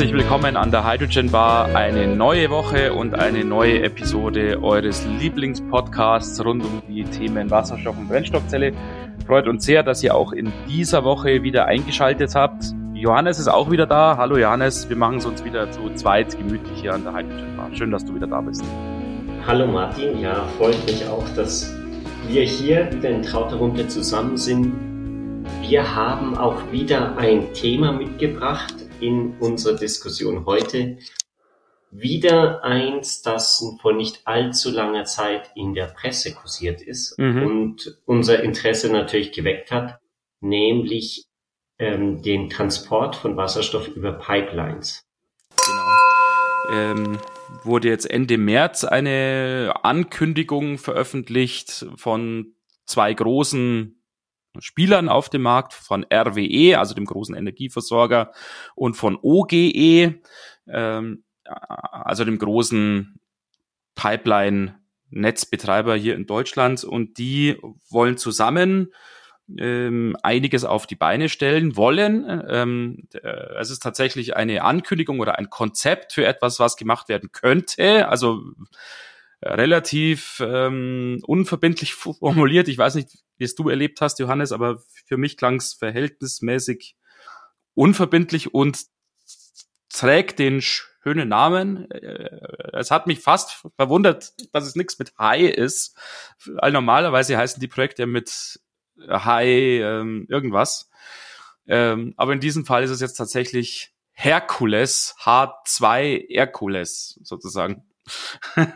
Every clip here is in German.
Herzlich willkommen an der Hydrogen Bar. Eine neue Woche und eine neue Episode eures Lieblingspodcasts rund um die Themen Wasserstoff und Brennstoffzelle. Freut uns sehr, dass ihr auch in dieser Woche wieder eingeschaltet habt. Johannes ist auch wieder da. Hallo Johannes, wir machen es uns wieder zu zweit gemütlich hier an der Hydrogen Bar. Schön, dass du wieder da bist. Hallo Martin, ja, freut mich auch, dass wir hier wieder in trauter Runde zusammen sind. Wir haben auch wieder ein Thema mitgebracht in unserer Diskussion heute. Wieder eins, das vor nicht allzu langer Zeit in der Presse kursiert ist mhm. und unser Interesse natürlich geweckt hat, nämlich ähm, den Transport von Wasserstoff über Pipelines. Genau. Ähm, wurde jetzt Ende März eine Ankündigung veröffentlicht von zwei großen Spielern auf dem Markt, von RWE, also dem großen Energieversorger, und von OGE, ähm, also dem großen Pipeline-Netzbetreiber hier in Deutschland. Und die wollen zusammen ähm, einiges auf die Beine stellen wollen. Ähm, äh, es ist tatsächlich eine Ankündigung oder ein Konzept für etwas, was gemacht werden könnte. Also relativ ähm, unverbindlich formuliert. Ich weiß nicht, wie es du erlebt hast, Johannes, aber für mich klang es verhältnismäßig unverbindlich und trägt den schönen Namen. Äh, es hat mich fast verwundert, dass es nichts mit Hai ist. All normalerweise heißen die Projekte mit High ähm, irgendwas. Ähm, aber in diesem Fall ist es jetzt tatsächlich Herkules, H2 Herkules sozusagen.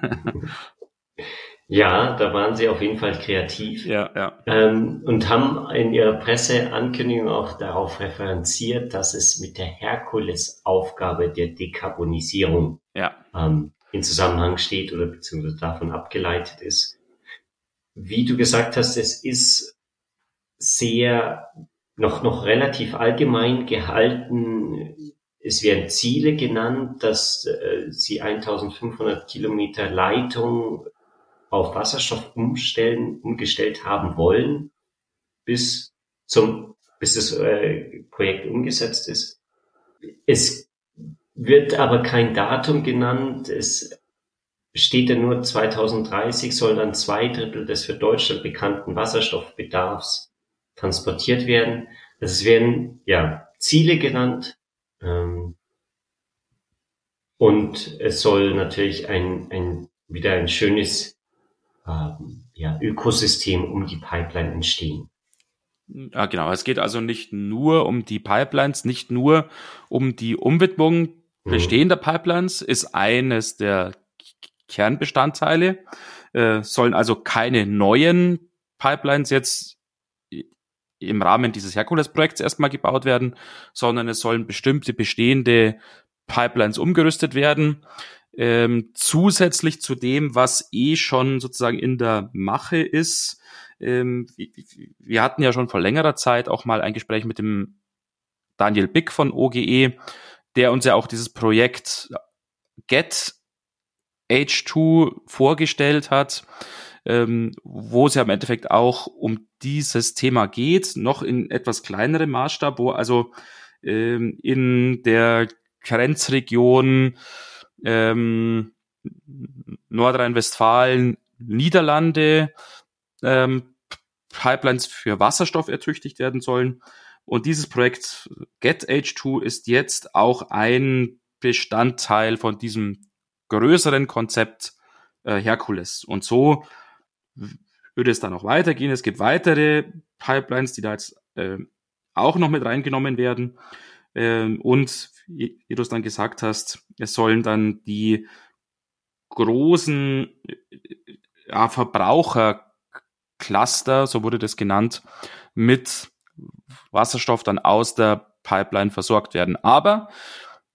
ja, da waren sie auf jeden Fall kreativ. Ja, ja. Ähm, und haben in ihrer Presseankündigung auch darauf referenziert, dass es mit der Herkules-Aufgabe der Dekarbonisierung ja. ähm, in Zusammenhang steht oder beziehungsweise davon abgeleitet ist. Wie du gesagt hast, es ist sehr noch, noch relativ allgemein gehalten. Es werden Ziele genannt, dass äh, sie 1500 Kilometer Leitung auf Wasserstoff umstellen, umgestellt haben wollen, bis zum, bis das äh, Projekt umgesetzt ist. Es wird aber kein Datum genannt. Es steht ja nur 2030 soll dann zwei Drittel des für Deutschland bekannten Wasserstoffbedarfs transportiert werden. Also es werden ja Ziele genannt und es soll natürlich ein, ein wieder ein schönes ähm, ja, Ökosystem um die Pipeline entstehen. Ja, genau. Es geht also nicht nur um die Pipelines, nicht nur um die Umwidmung mhm. bestehender. Pipelines, ist eines der Kernbestandteile. Äh, sollen also keine neuen Pipelines jetzt im Rahmen dieses Herkules-Projekts erstmal gebaut werden, sondern es sollen bestimmte bestehende Pipelines umgerüstet werden. Ähm, zusätzlich zu dem, was eh schon sozusagen in der Mache ist. Ähm, wir hatten ja schon vor längerer Zeit auch mal ein Gespräch mit dem Daniel Bick von OGE, der uns ja auch dieses Projekt Get H2 vorgestellt hat ähm, wo es ja im Endeffekt auch um dieses Thema geht, noch in etwas kleinerem Maßstab, wo also ähm, in der Grenzregion ähm, Nordrhein-Westfalen, Niederlande ähm, Pipelines für Wasserstoff ertüchtigt werden sollen. Und dieses Projekt Get H2 ist jetzt auch ein Bestandteil von diesem größeren Konzept äh, Herkules. Und so würde es dann noch weitergehen. Es gibt weitere Pipelines, die da jetzt äh, auch noch mit reingenommen werden. Ähm, und wie du es dann gesagt hast, es sollen dann die großen ja, Verbrauchercluster, so wurde das genannt, mit Wasserstoff dann aus der Pipeline versorgt werden. Aber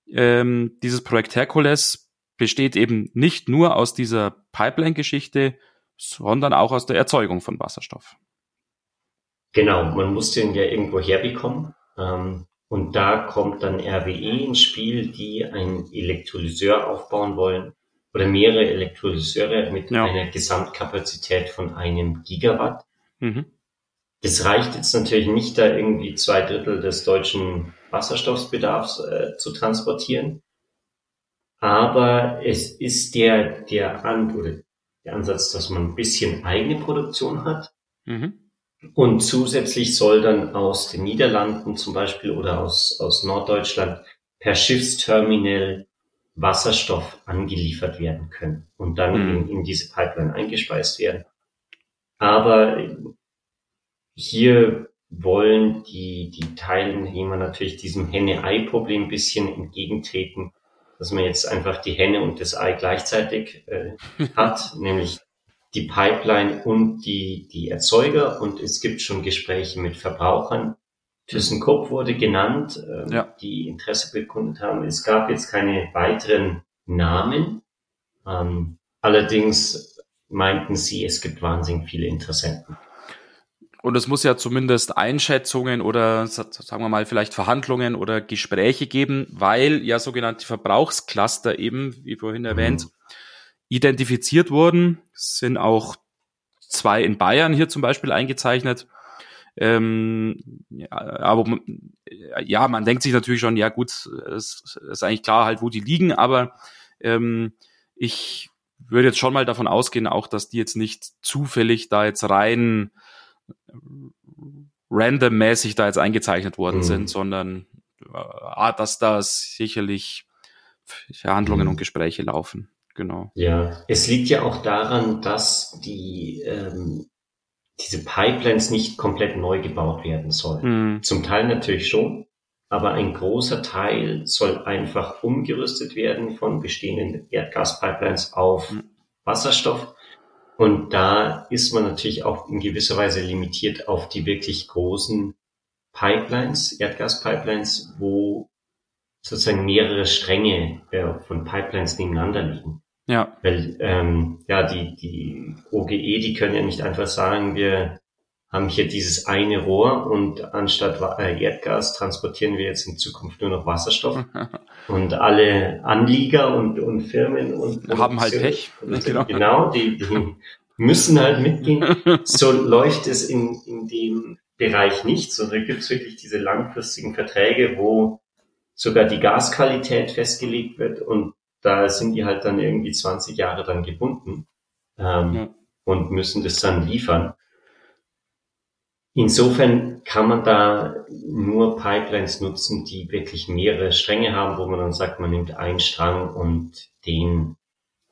ähm, dieses Projekt Herkules besteht eben nicht nur aus dieser Pipeline-Geschichte, sondern auch aus der Erzeugung von Wasserstoff. Genau, man muss den ja irgendwo herbekommen. Ähm, und da kommt dann RWE ins Spiel, die einen Elektrolyseur aufbauen wollen oder mehrere Elektrolyseure mit ja. einer Gesamtkapazität von einem Gigawatt. Mhm. Das reicht jetzt natürlich nicht, da irgendwie zwei Drittel des deutschen Wasserstoffbedarfs äh, zu transportieren. Aber es ist der, der, An oder der Ansatz, dass man ein bisschen eigene Produktion hat. Mhm. Und zusätzlich soll dann aus den Niederlanden zum Beispiel oder aus, aus Norddeutschland per Schiffsterminal Wasserstoff angeliefert werden können und dann mhm. in, in diese Pipeline eingespeist werden. Aber hier wollen die, die Teilnehmer natürlich diesem Henne-Ei-Problem ein bisschen entgegentreten, dass man jetzt einfach die Henne und das Ei gleichzeitig äh, hat, nämlich die Pipeline und die, die Erzeuger und es gibt schon Gespräche mit Verbrauchern. ThyssenKrupp wurde genannt, äh, ja. die Interesse bekundet haben. Es gab jetzt keine weiteren Namen. Ähm, allerdings meinten sie, es gibt wahnsinnig viele Interessenten. Und es muss ja zumindest Einschätzungen oder sagen wir mal vielleicht Verhandlungen oder Gespräche geben, weil ja sogenannte Verbrauchscluster eben, wie vorhin erwähnt, mhm identifiziert wurden. Es sind auch zwei in Bayern hier zum Beispiel eingezeichnet. Ähm, ja, aber ja, man denkt sich natürlich schon, ja gut, es ist eigentlich klar halt, wo die liegen, aber ähm, ich würde jetzt schon mal davon ausgehen, auch dass die jetzt nicht zufällig da jetzt rein randommäßig da jetzt eingezeichnet worden mhm. sind, sondern äh, dass da sicherlich Verhandlungen mhm. und Gespräche laufen genau. Ja, es liegt ja auch daran, dass die ähm, diese Pipelines nicht komplett neu gebaut werden sollen. Mhm. Zum Teil natürlich schon, aber ein großer Teil soll einfach umgerüstet werden von bestehenden Erdgaspipelines auf mhm. Wasserstoff. Und da ist man natürlich auch in gewisser Weise limitiert auf die wirklich großen Pipelines, Erdgaspipelines, wo sozusagen mehrere Stränge äh, von Pipelines nebeneinander liegen. Ja. Weil ähm, ja, die, die OGE, die können ja nicht einfach sagen, wir haben hier dieses eine Rohr und anstatt äh, Erdgas transportieren wir jetzt in Zukunft nur noch Wasserstoff. und alle Anlieger und, und Firmen und haben halt Pech. Genau. genau, die, die müssen halt mitgehen. So läuft es in, in dem Bereich nicht, sondern gibt es wirklich diese langfristigen Verträge, wo sogar die Gasqualität festgelegt wird und da sind die halt dann irgendwie 20 Jahre dann gebunden ähm, ja. und müssen das dann liefern. Insofern kann man da nur Pipelines nutzen, die wirklich mehrere Stränge haben, wo man dann sagt, man nimmt einen Strang und den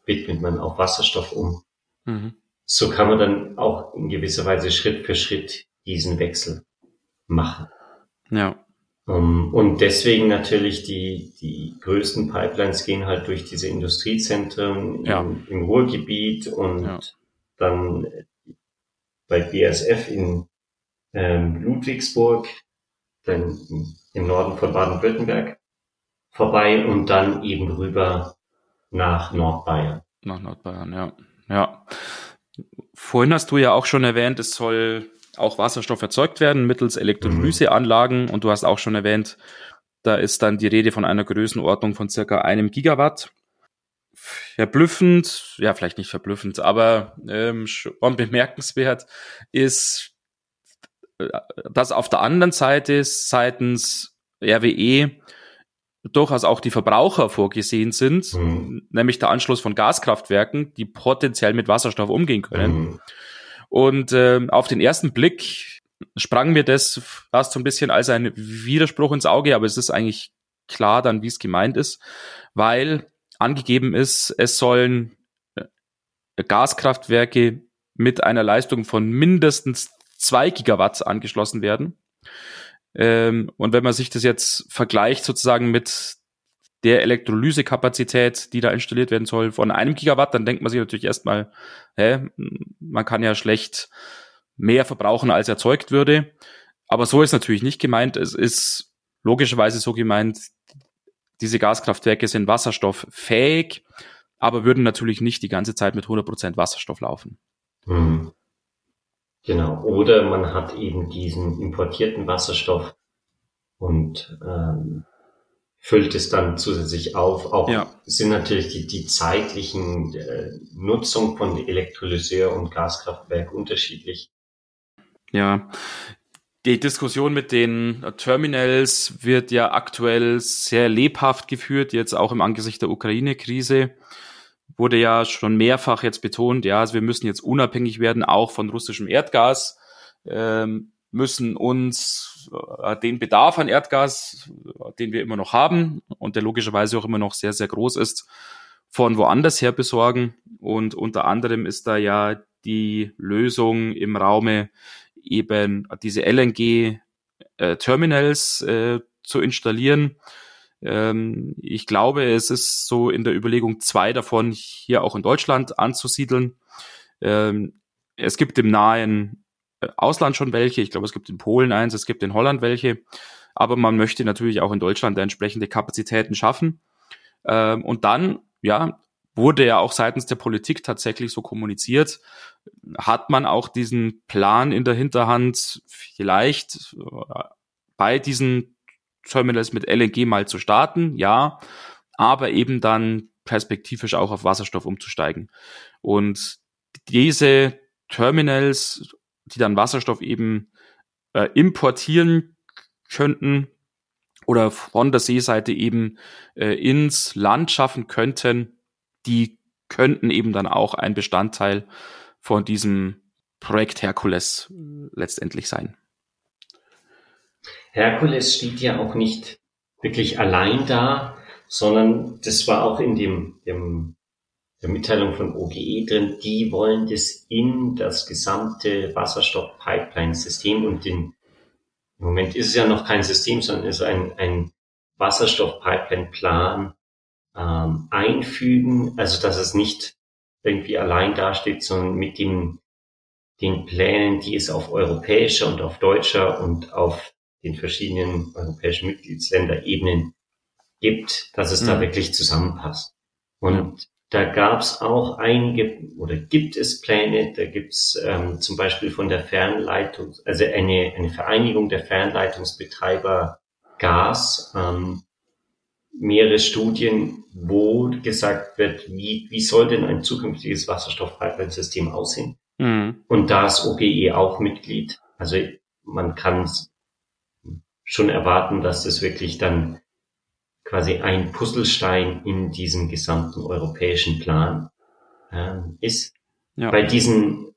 widmet man auf Wasserstoff um. Mhm. So kann man dann auch in gewisser Weise Schritt für Schritt diesen Wechsel machen. Ja. Um, ähm, und deswegen natürlich die, die größten Pipelines gehen halt durch diese Industriezentren ja. im, im Ruhrgebiet und ja. dann bei BASF in ähm, Ludwigsburg, dann im Norden von Baden-Württemberg vorbei und dann eben rüber nach Nordbayern. Nach Nordbayern, ja. Ja. Vorhin hast du ja auch schon erwähnt, es soll auch Wasserstoff erzeugt werden mittels Elektrolyseanlagen. Und du hast auch schon erwähnt, da ist dann die Rede von einer Größenordnung von circa einem Gigawatt. Verblüffend, ja, vielleicht nicht verblüffend, aber ähm, schon bemerkenswert ist, dass auf der anderen Seite seitens RWE durchaus auch die Verbraucher vorgesehen sind, mhm. nämlich der Anschluss von Gaskraftwerken, die potenziell mit Wasserstoff umgehen können. Mhm. Und äh, auf den ersten Blick sprang mir das fast so ein bisschen als ein Widerspruch ins Auge, aber es ist eigentlich klar dann, wie es gemeint ist, weil angegeben ist, es sollen äh, Gaskraftwerke mit einer Leistung von mindestens zwei Gigawatt angeschlossen werden. Ähm, und wenn man sich das jetzt vergleicht sozusagen mit der Elektrolysekapazität, die da installiert werden soll, von einem Gigawatt, dann denkt man sich natürlich erstmal, hä, man kann ja schlecht mehr verbrauchen, als erzeugt würde. Aber so ist natürlich nicht gemeint. Es ist logischerweise so gemeint, diese Gaskraftwerke sind wasserstofffähig, aber würden natürlich nicht die ganze Zeit mit 100% Wasserstoff laufen. Hm. Genau. Oder man hat eben diesen importierten Wasserstoff und ähm, füllt es dann zusätzlich auf. Auch ja. sind natürlich die, die zeitlichen äh, Nutzung von Elektrolyseur und Gaskraftwerk unterschiedlich. Ja, die Diskussion mit den Terminals wird ja aktuell sehr lebhaft geführt, jetzt auch im Angesicht der Ukraine-Krise. Wurde ja schon mehrfach jetzt betont, ja, also wir müssen jetzt unabhängig werden, auch von russischem Erdgas, ähm, müssen uns äh, den Bedarf an Erdgas, den wir immer noch haben und der logischerweise auch immer noch sehr, sehr groß ist, von woanders her besorgen. Und unter anderem ist da ja die Lösung im Raume eben diese LNG-Terminals äh, äh, zu installieren. Ähm, ich glaube, es ist so in der Überlegung, zwei davon hier auch in Deutschland anzusiedeln. Ähm, es gibt im nahen äh, Ausland schon welche. Ich glaube, es gibt in Polen eins, es gibt in Holland welche. Aber man möchte natürlich auch in Deutschland entsprechende Kapazitäten schaffen. Ähm, und dann, ja, wurde ja auch seitens der Politik tatsächlich so kommuniziert, hat man auch diesen Plan in der Hinterhand, vielleicht äh, bei diesen Terminals mit LNG mal zu starten, ja, aber eben dann perspektivisch auch auf Wasserstoff umzusteigen. Und diese Terminals, die dann Wasserstoff eben äh, importieren könnten oder von der Seeseite eben äh, ins Land schaffen könnten, die könnten eben dann auch ein Bestandteil von diesem Projekt Herkules letztendlich sein. Herkules steht ja auch nicht wirklich allein da, sondern das war auch in dem, dem der Mitteilung von OGE drin, die wollen das in das gesamte Wasserstoff-Pipeline-System und den, im Moment ist es ja noch kein System, sondern ist ein, ein Wasserstoff-Pipeline-Plan ähm, einfügen, also dass es nicht irgendwie allein dasteht, sondern mit den, den Plänen, die es auf europäischer und auf deutscher und auf den verschiedenen europäischen Mitgliedsländerebenen gibt, dass es mhm. da wirklich zusammenpasst. Und da gab es auch einige oder gibt es Pläne, da gibt es ähm, zum Beispiel von der Fernleitung, also eine, eine Vereinigung der Fernleitungsbetreiber Gas, ähm, mehrere Studien, wo gesagt wird, wie, wie soll denn ein zukünftiges Wasserstoffpipeline-System aussehen? Mhm. Und da ist OGE auch Mitglied. Also man kann schon erwarten, dass das wirklich dann quasi ein Puzzlestein in diesem gesamten europäischen Plan äh, ist. Ja. Bei diesen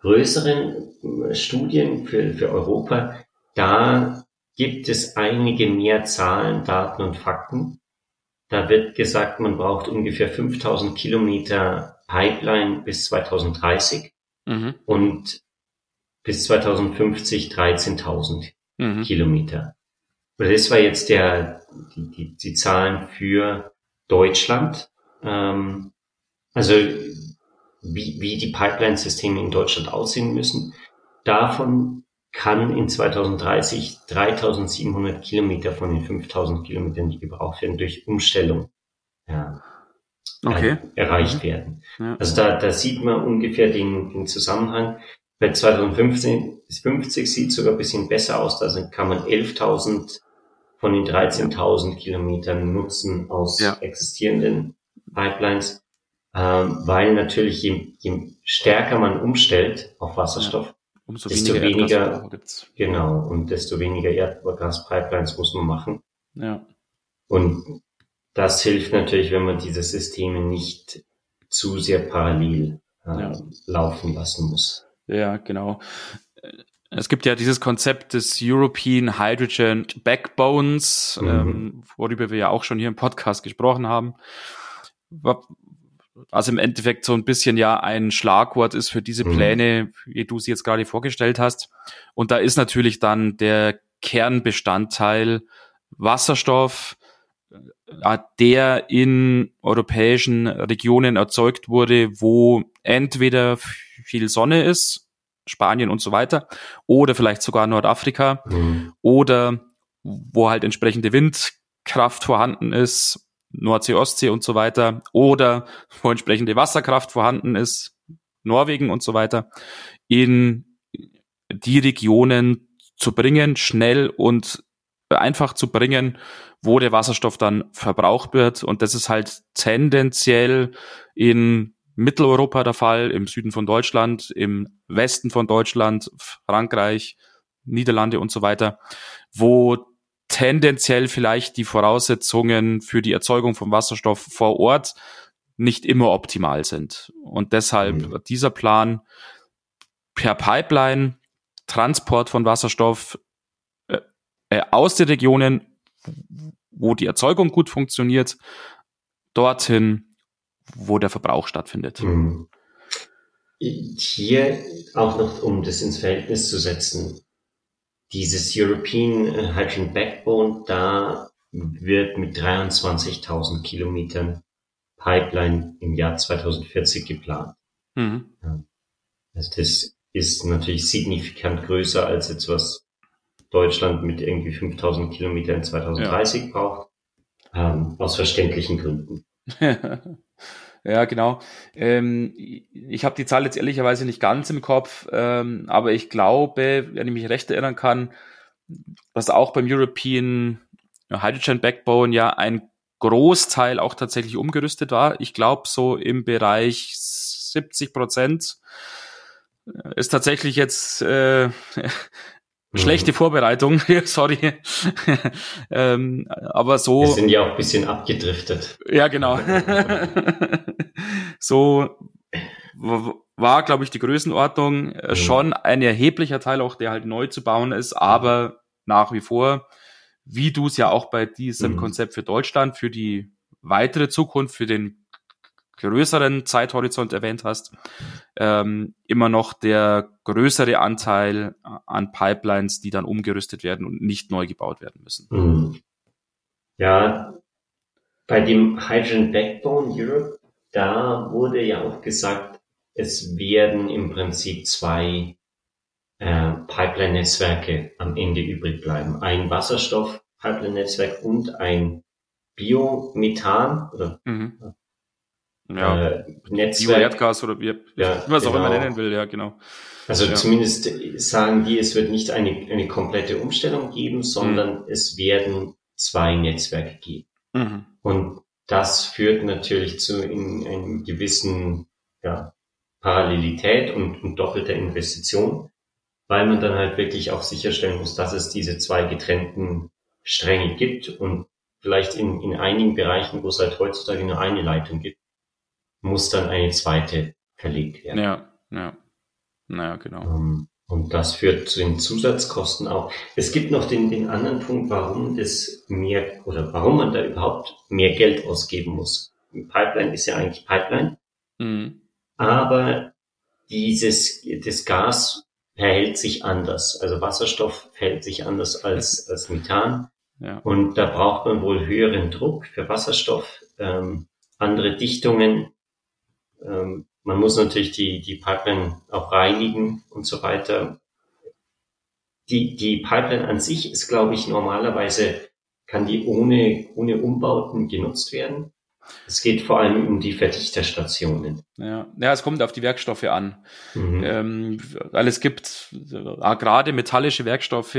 größeren äh, Studien für, für Europa, da gibt es einige mehr Zahlen, Daten und Fakten. Da wird gesagt, man braucht ungefähr 5000 Kilometer Pipeline bis 2030 mhm. und bis 2050 13.000 mhm. Kilometer. Das war jetzt der, die, die, die Zahlen für Deutschland. Ähm, also wie, wie die Pipeline-Systeme in Deutschland aussehen müssen. Davon kann in 2030 3700 Kilometer von den 5000 Kilometern, die gebraucht werden, durch Umstellung ja, okay. erreicht mhm. werden. Ja. Also da, da sieht man ungefähr den, den Zusammenhang. Bei 2015 bis 50 sieht sogar ein bisschen besser aus. Da kann man 11.000 von den 13.000 Kilometern nutzen aus ja. existierenden Pipelines, ähm, weil natürlich je, je stärker man umstellt auf Wasserstoff, ja. umso desto weniger, weniger genau und desto weniger Erdgaspipelines muss man machen. Ja. Und das hilft natürlich, wenn man diese Systeme nicht zu sehr parallel äh, ja. laufen lassen muss. Ja, genau. Es gibt ja dieses Konzept des European Hydrogen Backbones, mhm. ähm, worüber wir ja auch schon hier im Podcast gesprochen haben. Was im Endeffekt so ein bisschen ja ein Schlagwort ist für diese mhm. Pläne, wie du sie jetzt gerade vorgestellt hast. Und da ist natürlich dann der Kernbestandteil Wasserstoff, der in europäischen Regionen erzeugt wurde, wo entweder viel Sonne ist, Spanien und so weiter, oder vielleicht sogar Nordafrika, mhm. oder wo halt entsprechende Windkraft vorhanden ist, Nordsee, Ostsee und so weiter, oder wo entsprechende Wasserkraft vorhanden ist, Norwegen und so weiter, in die Regionen zu bringen, schnell und einfach zu bringen, wo der Wasserstoff dann verbraucht wird. Und das ist halt tendenziell in Mitteleuropa der Fall, im Süden von Deutschland, im Westen von Deutschland, Frankreich, Niederlande und so weiter, wo tendenziell vielleicht die Voraussetzungen für die Erzeugung von Wasserstoff vor Ort nicht immer optimal sind. Und deshalb mhm. dieser Plan per Pipeline Transport von Wasserstoff äh, aus den Regionen, wo die Erzeugung gut funktioniert, dorthin, wo der Verbrauch stattfindet. Mhm. Hier auch noch, um das ins Verhältnis zu setzen, dieses European Hydrogen Backbone, da wird mit 23.000 Kilometern Pipeline im Jahr 2040 geplant. Mhm. Also das ist natürlich signifikant größer als jetzt was Deutschland mit irgendwie 5000 Kilometern 2030 ja. braucht, ähm, aus verständlichen Gründen. ja, genau. Ähm, ich habe die Zahl jetzt ehrlicherweise nicht ganz im Kopf, ähm, aber ich glaube, wenn ich mich recht erinnern kann, dass auch beim European Hydrogen Backbone ja ein Großteil auch tatsächlich umgerüstet war. Ich glaube, so im Bereich 70 Prozent ist tatsächlich jetzt äh, schlechte mhm. Vorbereitung, sorry. ähm, aber so. Wir sind ja auch ein bisschen abgedriftet. Ja, genau. so war, glaube ich, die Größenordnung äh, mhm. schon ein erheblicher Teil, auch der halt neu zu bauen ist, aber nach wie vor, wie du es ja auch bei diesem mhm. Konzept für Deutschland, für die weitere Zukunft, für den größeren Zeithorizont erwähnt hast, ähm, immer noch der größere Anteil an Pipelines, die dann umgerüstet werden und nicht neu gebaut werden müssen. Mhm. Ja, bei dem Hydrogen Backbone Europe, da wurde ja auch gesagt, es werden im Prinzip zwei äh, Pipeline-Netzwerke am Ende übrig bleiben. Ein Wasserstoff-Pipeline-Netzwerk und ein Biomethan oder mhm ja. äh, Netzwerk. Erdgas oder wie, ja, was genau. auch immer genau. nennen will, ja, genau. Also ja. zumindest sagen die, es wird nicht eine, eine komplette Umstellung geben, sondern mhm. es werden zwei Netzwerke geben. Mhm. Und das führt natürlich zu in einem gewissen ja, Parallelität und, und doppelter Investition, weil man dann halt wirklich auch sicherstellen muss, dass es diese zwei getrennten Stränge gibt und vielleicht in, in einigen Bereichen, wo es halt heutzutage nur eine Leitung gibt, muss dann eine zweite verlegt werden. Ja, ja. Naja, genau. Ähm, und das führt zu den Zusatzkosten auch. Es gibt noch den, den anderen Punkt, warum das mehr oder warum man da überhaupt mehr Geld ausgeben muss. Pipeline ist ja eigentlich Pipeline. Mhm. Aber dieses, das Gas verhält sich anders. Also Wasserstoff verhält sich anders als, als Methan. Ja. Und da braucht man wohl höheren Druck für Wasserstoff, ähm, andere Dichtungen ähm, man muss natürlich die, die Pipeline auch reinigen und so weiter. Die, die Pipeline an sich ist, glaube ich, normalerweise kann die ohne, ohne Umbauten genutzt werden. Es geht vor allem um die Verdichterstationen. Ja, ja es kommt auf die Werkstoffe an. Mhm. Ähm, weil es gibt äh, gerade metallische Werkstoffe,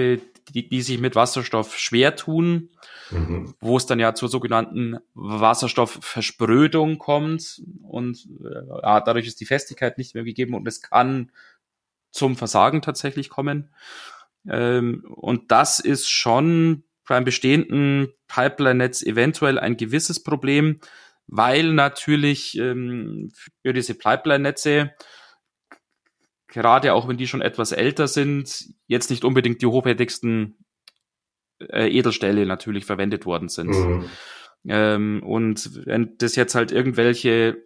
die, die sich mit Wasserstoff schwer tun, mhm. wo es dann ja zur sogenannten Wasserstoffversprödung kommt und äh, ja, dadurch ist die Festigkeit nicht mehr gegeben und es kann zum Versagen tatsächlich kommen. Ähm, und das ist schon beim bestehenden Pipeline-Netz eventuell ein gewisses Problem, weil natürlich ähm, für diese Pipeline-Netze gerade auch wenn die schon etwas älter sind, jetzt nicht unbedingt die hochwertigsten äh, Edelstähle natürlich verwendet worden sind. Mhm. Ähm, und wenn das jetzt halt irgendwelche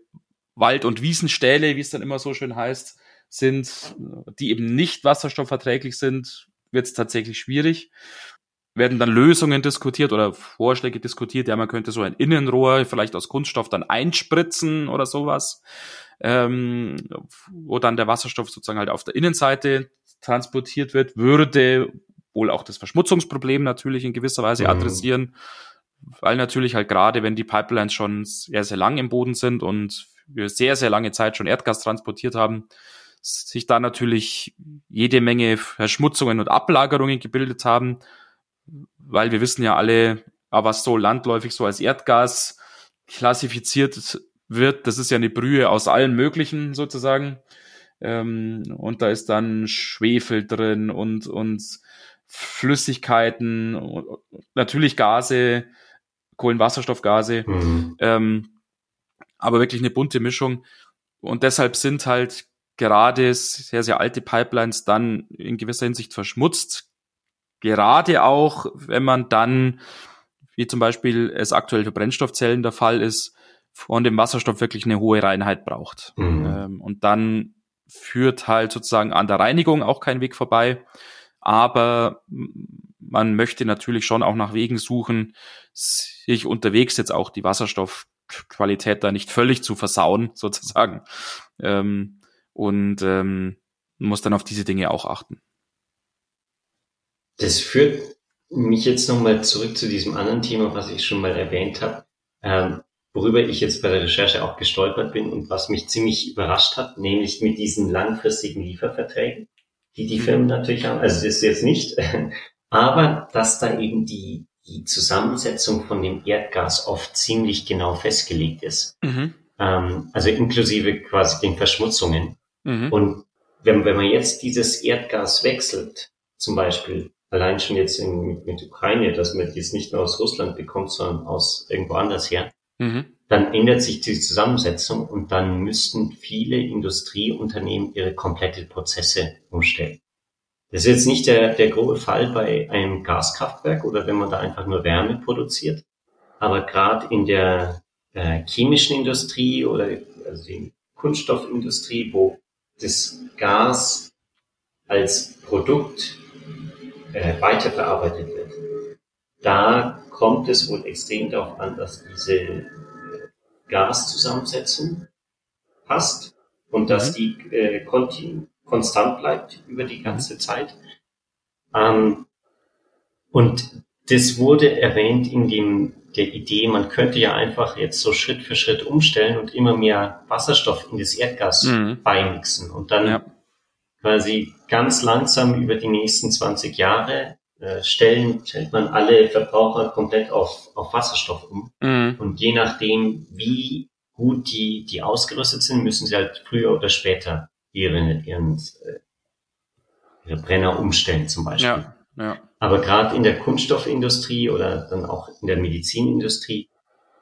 Wald- und Wiesenstähle, wie es dann immer so schön heißt, sind, die eben nicht wasserstoffverträglich sind, wird es tatsächlich schwierig werden dann Lösungen diskutiert oder Vorschläge diskutiert. Ja, man könnte so ein Innenrohr vielleicht aus Kunststoff dann einspritzen oder sowas, ähm, wo dann der Wasserstoff sozusagen halt auf der Innenseite transportiert wird, würde wohl auch das Verschmutzungsproblem natürlich in gewisser Weise mhm. adressieren, weil natürlich halt gerade, wenn die Pipelines schon sehr, sehr lang im Boden sind und wir sehr, sehr lange Zeit schon Erdgas transportiert haben, sich da natürlich jede Menge Verschmutzungen und Ablagerungen gebildet haben, weil wir wissen ja alle, was so landläufig so als Erdgas klassifiziert wird, das ist ja eine Brühe aus allen möglichen sozusagen. Ähm, und da ist dann Schwefel drin und, und Flüssigkeiten, natürlich Gase, Kohlenwasserstoffgase, mhm. ähm, aber wirklich eine bunte Mischung. Und deshalb sind halt gerade sehr, sehr alte Pipelines dann in gewisser Hinsicht verschmutzt. Gerade auch, wenn man dann, wie zum Beispiel es aktuell für Brennstoffzellen der Fall ist, von dem Wasserstoff wirklich eine hohe Reinheit braucht. Mhm. Ähm, und dann führt halt sozusagen an der Reinigung auch kein Weg vorbei. Aber man möchte natürlich schon auch nach Wegen suchen, sich unterwegs jetzt auch die Wasserstoffqualität da nicht völlig zu versauen, sozusagen. Ähm, und ähm, muss dann auf diese Dinge auch achten. Das führt mich jetzt nochmal zurück zu diesem anderen Thema, was ich schon mal erwähnt habe. Ähm, worüber ich jetzt bei der Recherche auch gestolpert bin und was mich ziemlich überrascht hat, nämlich mit diesen langfristigen Lieferverträgen, die die Firmen mhm. natürlich haben. Also das ist jetzt nicht, aber dass da eben die, die Zusammensetzung von dem Erdgas oft ziemlich genau festgelegt ist. Mhm. Ähm, also inklusive quasi den Verschmutzungen. Mhm. Und wenn, wenn man jetzt dieses Erdgas wechselt, zum Beispiel allein schon jetzt in, mit, mit Ukraine, dass man jetzt nicht mehr aus Russland bekommt, sondern aus irgendwo anders her, Mhm. Dann ändert sich die Zusammensetzung und dann müssten viele Industrieunternehmen ihre komplette Prozesse umstellen. Das ist jetzt nicht der, der grobe Fall bei einem Gaskraftwerk oder wenn man da einfach nur Wärme produziert. Aber gerade in der äh, chemischen Industrie oder also die Kunststoffindustrie, wo das Gas als Produkt äh, weiterverarbeitet wird, da kommt es wohl extrem darauf an, dass diese Gaszusammensetzung passt und dass mhm. die äh, konstant bleibt über die ganze mhm. Zeit. Ähm, und das wurde erwähnt in dem, der Idee, man könnte ja einfach jetzt so Schritt für Schritt umstellen und immer mehr Wasserstoff in das Erdgas mhm. beimixen und dann ja. quasi ganz langsam über die nächsten 20 Jahre stellen, stellt man alle Verbraucher komplett auf, auf Wasserstoff um. Mhm. Und je nachdem, wie gut die, die ausgerüstet sind, müssen sie halt früher oder später ihren, ihren äh, ihre Brenner umstellen zum Beispiel. Ja, ja. Aber gerade in der Kunststoffindustrie oder dann auch in der Medizinindustrie,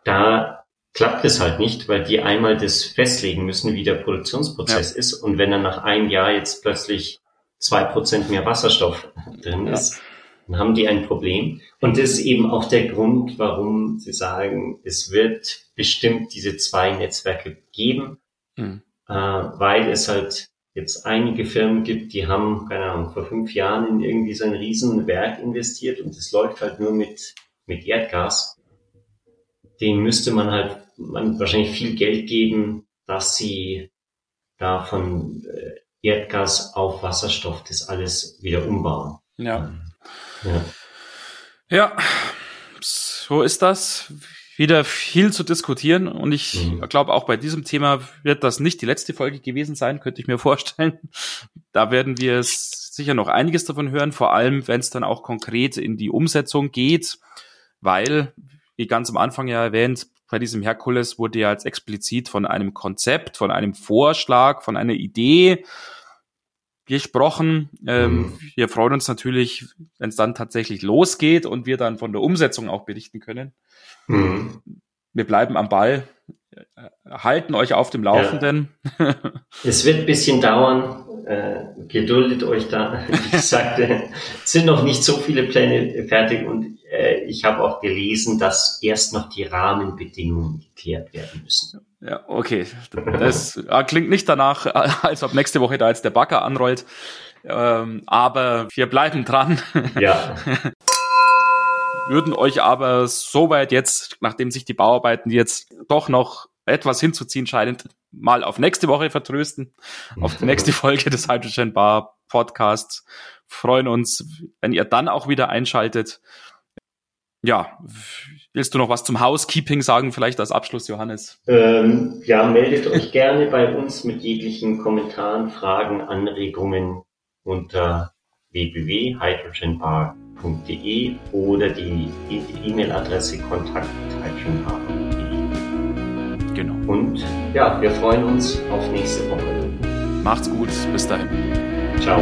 da klappt es halt nicht, weil die einmal das festlegen müssen, wie der Produktionsprozess ja. ist. Und wenn dann nach einem Jahr jetzt plötzlich zwei Prozent mehr Wasserstoff drin ist, dann haben die ein Problem. Und das ist eben auch der Grund, warum sie sagen, es wird bestimmt diese zwei Netzwerke geben, mhm. äh, weil es halt jetzt einige Firmen gibt, die haben, keine Ahnung, vor fünf Jahren in irgendwie so ein Riesenwerk investiert und es läuft halt nur mit, mit Erdgas. Den müsste man halt man wahrscheinlich viel Geld geben, dass sie da von äh, Erdgas auf Wasserstoff das alles wieder umbauen. Ja. Ja. ja, so ist das. Wieder viel zu diskutieren und ich mhm. glaube auch bei diesem Thema wird das nicht die letzte Folge gewesen sein, könnte ich mir vorstellen. Da werden wir es sicher noch einiges davon hören, vor allem wenn es dann auch konkret in die Umsetzung geht, weil, wie ganz am Anfang ja erwähnt, bei diesem Herkules wurde ja jetzt explizit von einem Konzept, von einem Vorschlag, von einer Idee gesprochen. Ähm, mhm. Wir freuen uns natürlich, wenn es dann tatsächlich losgeht und wir dann von der Umsetzung auch berichten können. Mhm. Wir bleiben am Ball, halten euch auf dem Laufenden. Ja. Es wird ein bisschen dauern. Äh, geduldet euch da. Wie gesagt, es sind noch nicht so viele Pläne fertig und ich habe auch gelesen, dass erst noch die Rahmenbedingungen geklärt werden müssen. Ja, okay. Das klingt nicht danach, als ob nächste Woche da jetzt der Bagger anrollt. Ähm, aber wir bleiben dran. Ja. Würden euch aber soweit jetzt, nachdem sich die Bauarbeiten jetzt doch noch etwas hinzuziehen scheinen, mal auf nächste Woche vertrösten, auf die nächste Folge des Hydrogen Bar Podcasts. Freuen uns, wenn ihr dann auch wieder einschaltet. Ja, willst du noch was zum Housekeeping sagen, vielleicht als Abschluss, Johannes? Ähm, ja, meldet euch gerne bei uns mit jeglichen Kommentaren, Fragen, Anregungen unter www.hydrogenbar.de oder die E-Mail-Adresse kontakt.hydrogenbar.de. Genau. Und ja, wir freuen uns auf nächste Woche. Macht's gut, bis dahin. Ciao.